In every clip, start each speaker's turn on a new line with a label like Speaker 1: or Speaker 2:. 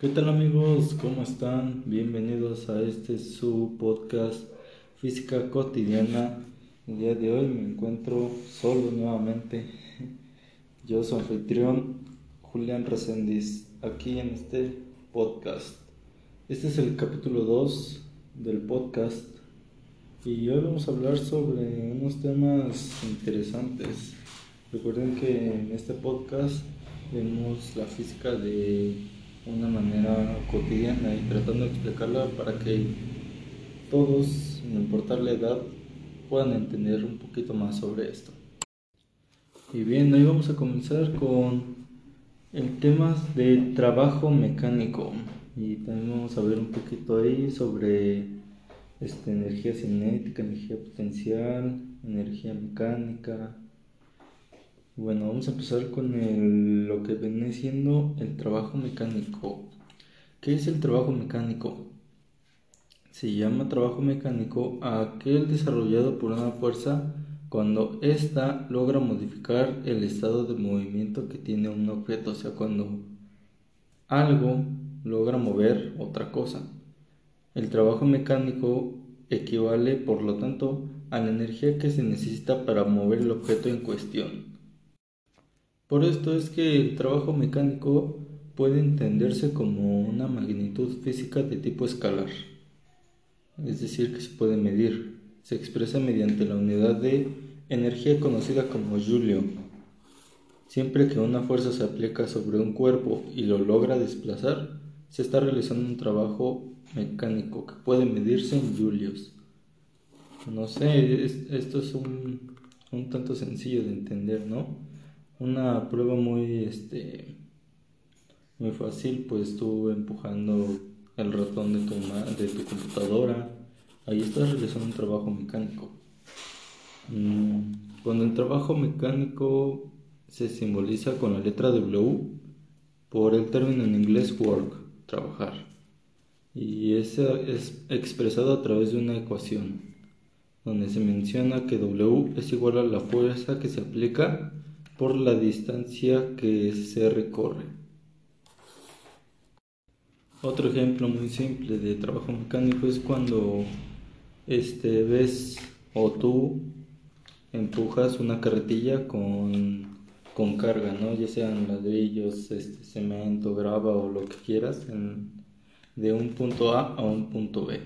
Speaker 1: ¿Qué tal amigos? ¿Cómo están? Bienvenidos a este su podcast Física Cotidiana. El día de hoy me encuentro solo nuevamente. Yo soy anfitrión Julián Resendiz aquí en este podcast. Este es el capítulo 2 del podcast y hoy vamos a hablar sobre unos temas interesantes. Recuerden que en este podcast vemos la física de una manera cotidiana y tratando de explicarla para que todos, sin importar la edad, puedan entender un poquito más sobre esto. Y bien, hoy vamos a comenzar con el tema de trabajo mecánico y también vamos a ver un poquito ahí sobre este, energía cinética, energía potencial, energía mecánica, bueno, vamos a empezar con lo que viene siendo el trabajo mecánico. ¿Qué es el trabajo mecánico? Se llama trabajo mecánico aquel desarrollado por una fuerza cuando ésta logra modificar el estado de movimiento que tiene un objeto, o sea, cuando algo logra mover otra cosa. El trabajo mecánico equivale, por lo tanto, a la energía que se necesita para mover el objeto en cuestión. Por esto es que el trabajo mecánico puede entenderse como una magnitud física de tipo escalar, es decir, que se puede medir. Se expresa mediante la unidad de energía conocida como Julio. Siempre que una fuerza se aplica sobre un cuerpo y lo logra desplazar, se está realizando un trabajo mecánico que puede medirse en julios. No sé, esto es un, un tanto sencillo de entender, ¿no? Una prueba muy este muy fácil pues tú empujando el ratón de tu de tu computadora. Ahí estás realizando un trabajo mecánico. Mm, cuando el trabajo mecánico se simboliza con la letra W por el término en inglés work trabajar. Y ese es expresado a través de una ecuación donde se menciona que W es igual a la fuerza que se aplica por la distancia que se recorre. Otro ejemplo muy simple de trabajo mecánico es cuando este, ves o tú empujas una carretilla con, con carga, ¿no? ya sean ladrillos, este, cemento, grava o lo que quieras, de un punto A a un punto B.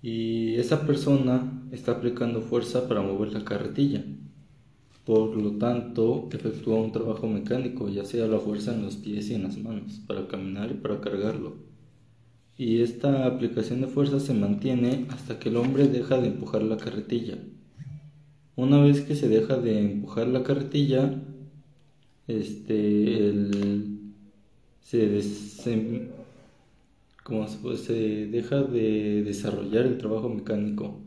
Speaker 1: Y esa persona está aplicando fuerza para mover la carretilla. Por lo tanto, efectúa un trabajo mecánico, ya sea la fuerza en los pies y en las manos, para caminar y para cargarlo. Y esta aplicación de fuerza se mantiene hasta que el hombre deja de empujar la carretilla. Una vez que se deja de empujar la carretilla, este, se, se deja de desarrollar el trabajo mecánico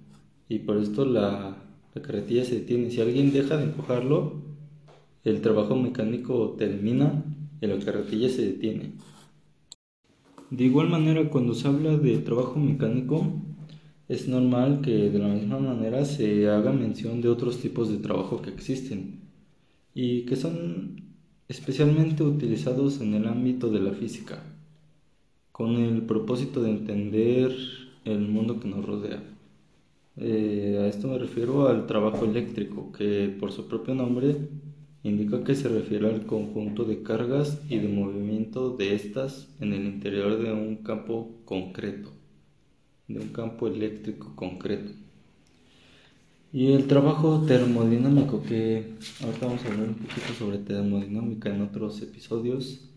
Speaker 1: y por esto la la carretilla se detiene. Si alguien deja de empujarlo, el trabajo mecánico termina y la carretilla se detiene. De igual manera, cuando se habla de trabajo mecánico, es normal que de la misma manera se haga mención de otros tipos de trabajo que existen y que son especialmente utilizados en el ámbito de la física, con el propósito de entender el mundo que nos rodea. Eh, a esto me refiero al trabajo eléctrico, que por su propio nombre indica que se refiere al conjunto de cargas y de movimiento de estas en el interior de un campo concreto, de un campo eléctrico concreto. Y el trabajo termodinámico, que ahorita vamos a hablar un poquito sobre termodinámica en otros episodios,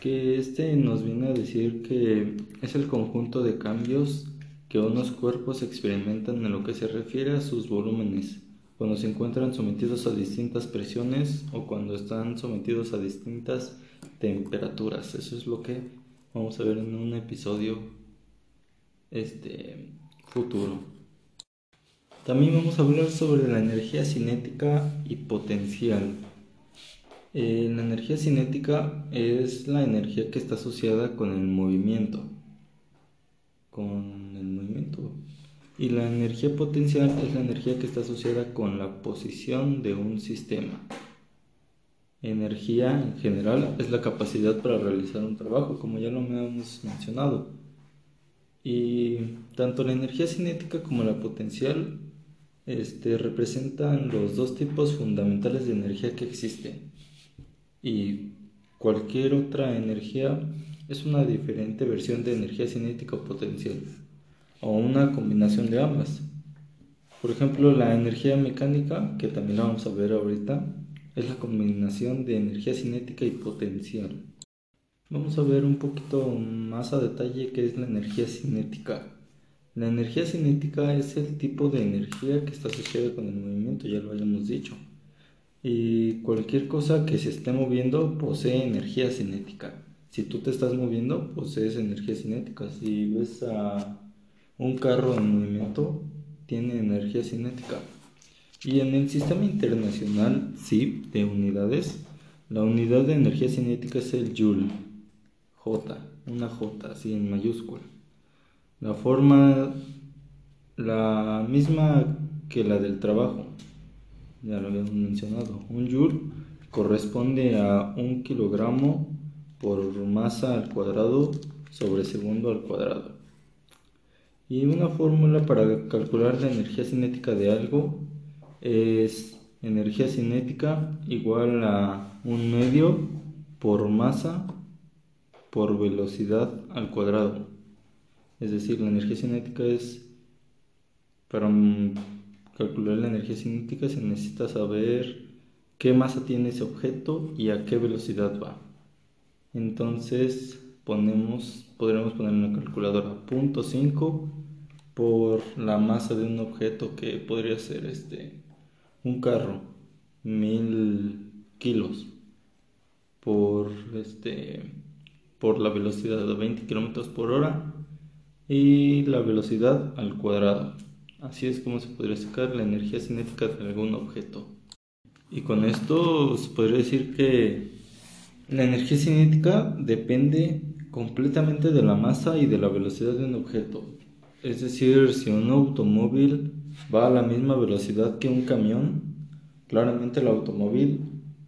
Speaker 1: que este nos viene a decir que es el conjunto de cambios que unos cuerpos experimentan en lo que se refiere a sus volúmenes, cuando se encuentran sometidos a distintas presiones o cuando están sometidos a distintas temperaturas. Eso es lo que vamos a ver en un episodio este futuro. También vamos a hablar sobre la energía cinética y potencial. Eh, la energía cinética es la energía que está asociada con el movimiento con el movimiento. Y la energía potencial es la energía que está asociada con la posición de un sistema. Energía en general es la capacidad para realizar un trabajo, como ya lo hemos mencionado. Y tanto la energía cinética como la potencial este, representan los dos tipos fundamentales de energía que existen. Y cualquier otra energía es una diferente versión de energía cinética o potencial, o una combinación de ambas. Por ejemplo, la energía mecánica, que también la vamos a ver ahorita, es la combinación de energía cinética y potencial. Vamos a ver un poquito más a detalle qué es la energía cinética. La energía cinética es el tipo de energía que está asociada con el movimiento, ya lo habíamos dicho. Y cualquier cosa que se esté moviendo posee energía cinética. Si tú te estás moviendo, posees energía cinética. Si ves a un carro en movimiento, tiene energía cinética. Y en el sistema internacional SIP de unidades, la unidad de energía cinética es el Joule, J, una J, así en mayúscula. La forma, la misma que la del trabajo, ya lo habíamos mencionado. Un Joule corresponde a un kilogramo por masa al cuadrado sobre segundo al cuadrado. Y una fórmula para calcular la energía cinética de algo es energía cinética igual a un medio por masa por velocidad al cuadrado. Es decir, la energía cinética es, para calcular la energía cinética se necesita saber qué masa tiene ese objeto y a qué velocidad va. Entonces ponemos, podremos poner en la calculadora punto 5 por la masa de un objeto que podría ser este un carro, mil kilos por este por la velocidad de 20 kilómetros por hora y la velocidad al cuadrado. Así es como se podría sacar la energía cinética de algún objeto. Y con esto se podría decir que la energía cinética depende completamente de la masa y de la velocidad de un objeto. Es decir, si un automóvil va a la misma velocidad que un camión, claramente el automóvil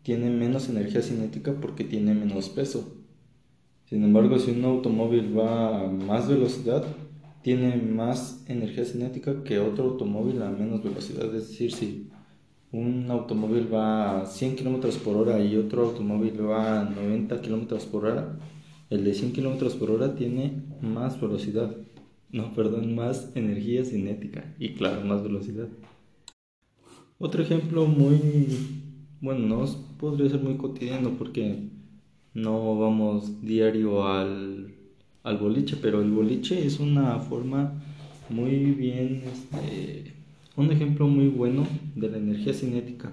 Speaker 1: tiene menos energía cinética porque tiene menos peso. Sin embargo, si un automóvil va a más velocidad, tiene más energía cinética que otro automóvil a menos velocidad. Es decir, si un automóvil va a 100 km por hora y otro automóvil va a 90 km por hora, el de 100 km por hora tiene más velocidad. No, perdón, más energía cinética y claro, más velocidad. Otro ejemplo muy, bueno, no podría ser muy cotidiano porque no vamos diario al, al boliche, pero el boliche es una forma muy bien, este, un ejemplo muy bueno de la energía cinética,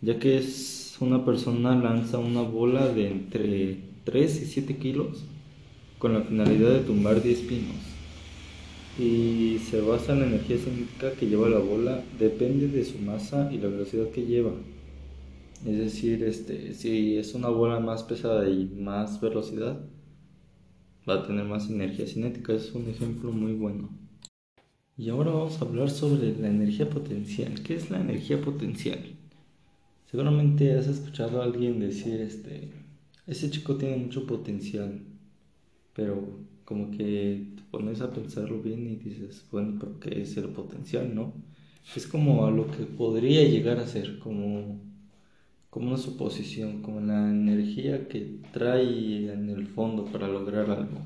Speaker 1: ya que es una persona lanza una bola de entre 3 y 7 kilos con la finalidad de tumbar 10 pinos y se basa en la energía cinética que lleva la bola, depende de su masa y la velocidad que lleva. Es decir, este, si es una bola más pesada y más velocidad, va a tener más energía cinética. Es un ejemplo muy bueno. Y ahora vamos a hablar sobre la energía potencial. ¿Qué es la energía potencial? Seguramente has escuchado a alguien decir, este, ese chico tiene mucho potencial, pero como que te pones a pensarlo bien y dices, bueno, pero ¿qué es el potencial, no? Es como a lo que podría llegar a ser, como, como una suposición, como la energía que trae en el fondo para lograr algo.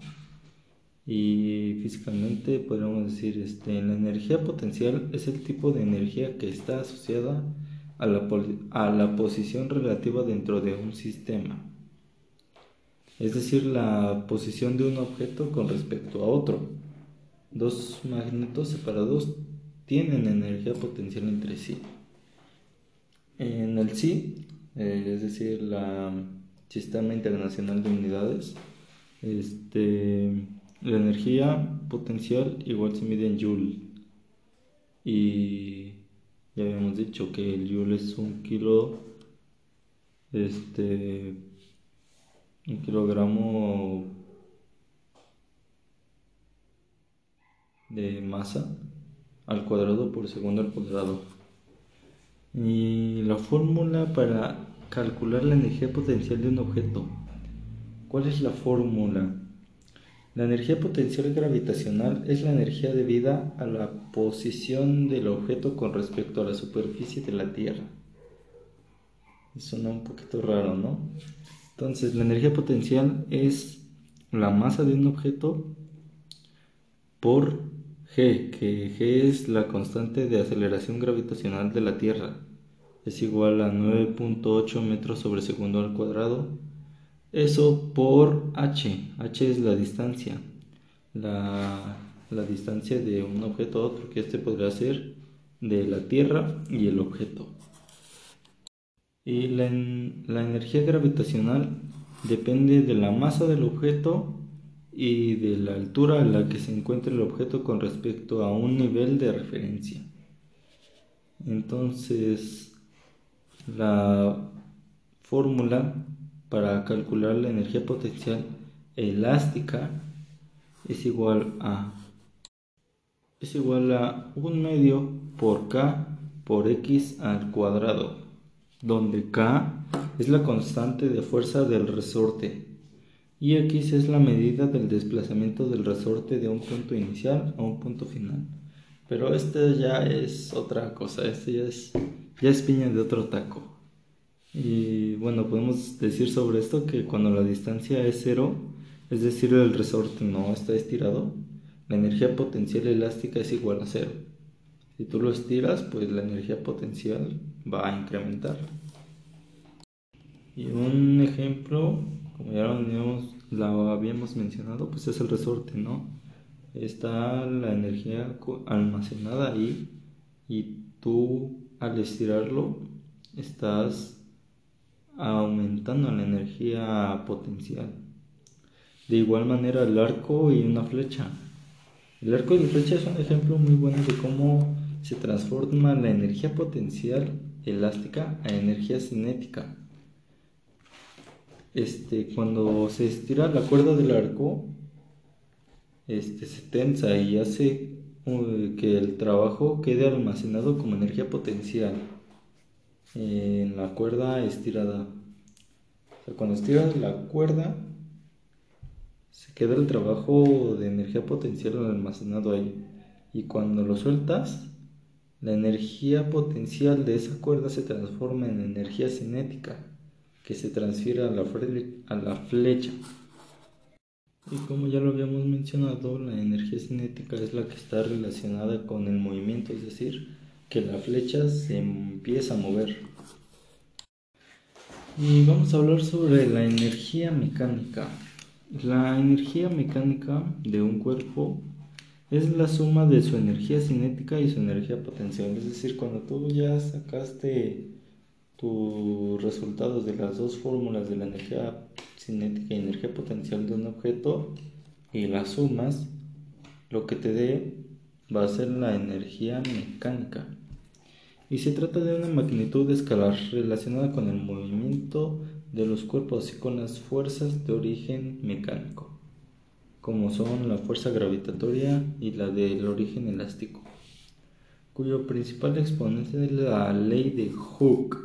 Speaker 1: Y físicamente podríamos decir, este, la energía potencial es el tipo de energía que está asociada a la, a la posición relativa dentro de un sistema es decir, la posición de un objeto con respecto a otro. Dos magnetos separados tienen energía potencial entre sí. En el SI, eh, es decir, la Sistema Internacional de Unidades, este, la energía potencial igual se mide en Joule. Y ya habíamos dicho que el Joule es un kilo este un kilogramo de masa al cuadrado por segundo al cuadrado. Y la fórmula para calcular la energía potencial de un objeto. ¿Cuál es la fórmula? La energía potencial gravitacional es la energía debida a la posición del objeto con respecto a la superficie de la Tierra. Suena un poquito raro, ¿no? Entonces, la energía potencial es la masa de un objeto por g, que g es la constante de aceleración gravitacional de la Tierra. Es igual a 9.8 metros sobre segundo al cuadrado eso por h. h es la distancia. La, distancia de un objeto a otro, que este podría ser de la Tierra y el objeto. Y la, la energía gravitacional depende de la masa del objeto y de la altura a la que se encuentra el objeto con respecto a un nivel de referencia. Entonces, la fórmula para calcular la energía potencial elástica es igual a es igual a un medio por k por x al cuadrado donde k es la constante de fuerza del resorte y x es la medida del desplazamiento del resorte de un punto inicial a un punto final. Pero este ya es otra cosa este ya es ya es piña de otro taco y bueno, podemos decir sobre esto que cuando la distancia es cero, es decir, el resorte no está estirado, la energía potencial elástica es igual a cero. Si tú lo estiras, pues la energía potencial va a incrementar. Y un ejemplo, como ya lo habíamos, mencionado, pues es el resorte, ¿no? Está la energía almacenada ahí y tú al estirarlo estás aumentando la energía potencial. De igual manera el arco y una flecha. El arco y la flecha es un ejemplo muy bueno de cómo se transforma la energía potencial elástica a energía cinética. Este, cuando se estira la cuerda del arco, este, se tensa y hace uh, que el trabajo quede almacenado como energía potencial en la cuerda estirada. cuando estiras la cuerda, se queda el trabajo de energía potencial almacenado ahí. Y cuando lo sueltas, la energía potencial de esa cuerda se transforma en energía cinética, que se transfiere a la, a la flecha. Y como ya lo habíamos mencionado, la energía cinética es la que está relacionada con el movimiento, es decir, que la flecha se empieza a mover. Y vamos a hablar sobre la energía mecánica. La energía mecánica de un cuerpo es la suma de su energía cinética y su energía potencial. Es decir, cuando tú ya sacaste tus resultados de las dos fórmulas de la energía cinética y energía potencial de un objeto y las sumas, lo que te dé va a ser la energía mecánica y se trata de una magnitud escalar relacionada con el movimiento de los cuerpos y con las fuerzas de origen mecánico, como son la fuerza gravitatoria y la del origen elástico, cuyo principal exponente es la ley de Hooke.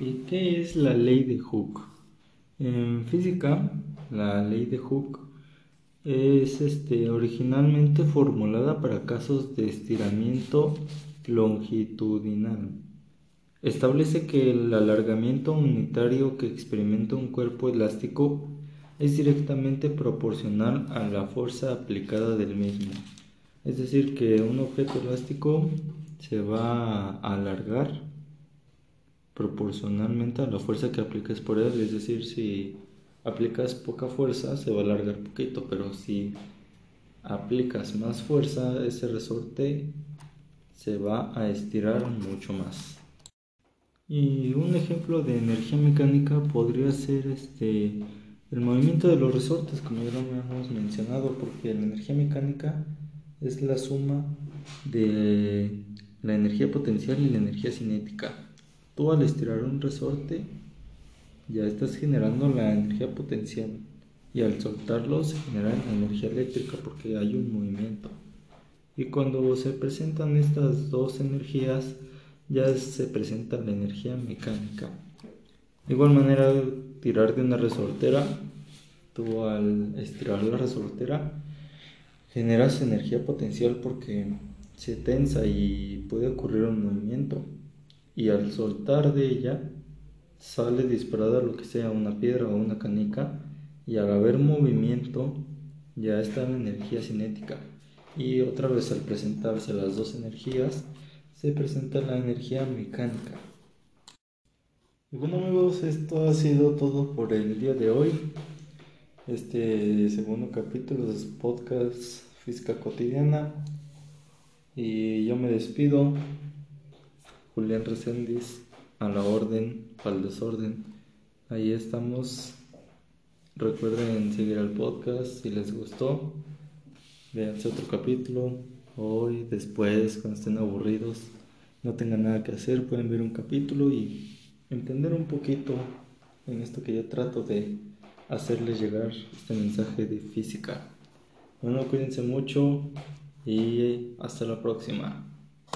Speaker 1: ¿Y qué es la ley de Hooke? En física, la ley de Hooke es este, originalmente formulada para casos de estiramiento longitudinal. Establece que el alargamiento unitario que experimenta un cuerpo elástico es directamente proporcional a la fuerza aplicada del mismo. Es decir, que un objeto elástico se va a alargar proporcionalmente a la fuerza que apliques por él. Es decir, si aplicas poca fuerza, se va a alargar poquito, pero si aplicas más fuerza, ese resorte se va a estirar mucho más. Y un ejemplo de energía mecánica podría ser este el movimiento de los resortes, como ya lo hemos mencionado, porque la energía mecánica es la suma de la energía potencial y la energía cinética. Tú al estirar un resorte ya estás generando la energía potencial y al soltarlo se genera energía eléctrica porque hay un movimiento. Y cuando se presentan estas dos energías, ya se presenta la energía mecánica. De igual manera, tirar de una resortera, tú al estirar la resortera generas energía potencial porque se tensa y puede ocurrir un movimiento y al soltar de ella sale disparada lo que sea una piedra o una canica y al haber movimiento ya está en energía cinética y otra vez al presentarse las dos energías se presenta la energía mecánica. Y bueno amigos, esto ha sido todo por el día de hoy. Este segundo capítulo de podcast Física Cotidiana. Y yo me despido. Julián Reséndiz, a la orden, al desorden. Ahí estamos. Recuerden seguir el podcast si les gustó. Véanse otro capítulo. Hoy, después, cuando estén aburridos, no tengan nada que hacer, pueden ver un capítulo y entender un poquito en esto que yo trato de hacerles llegar este mensaje de física. Bueno, cuídense mucho y hasta la próxima.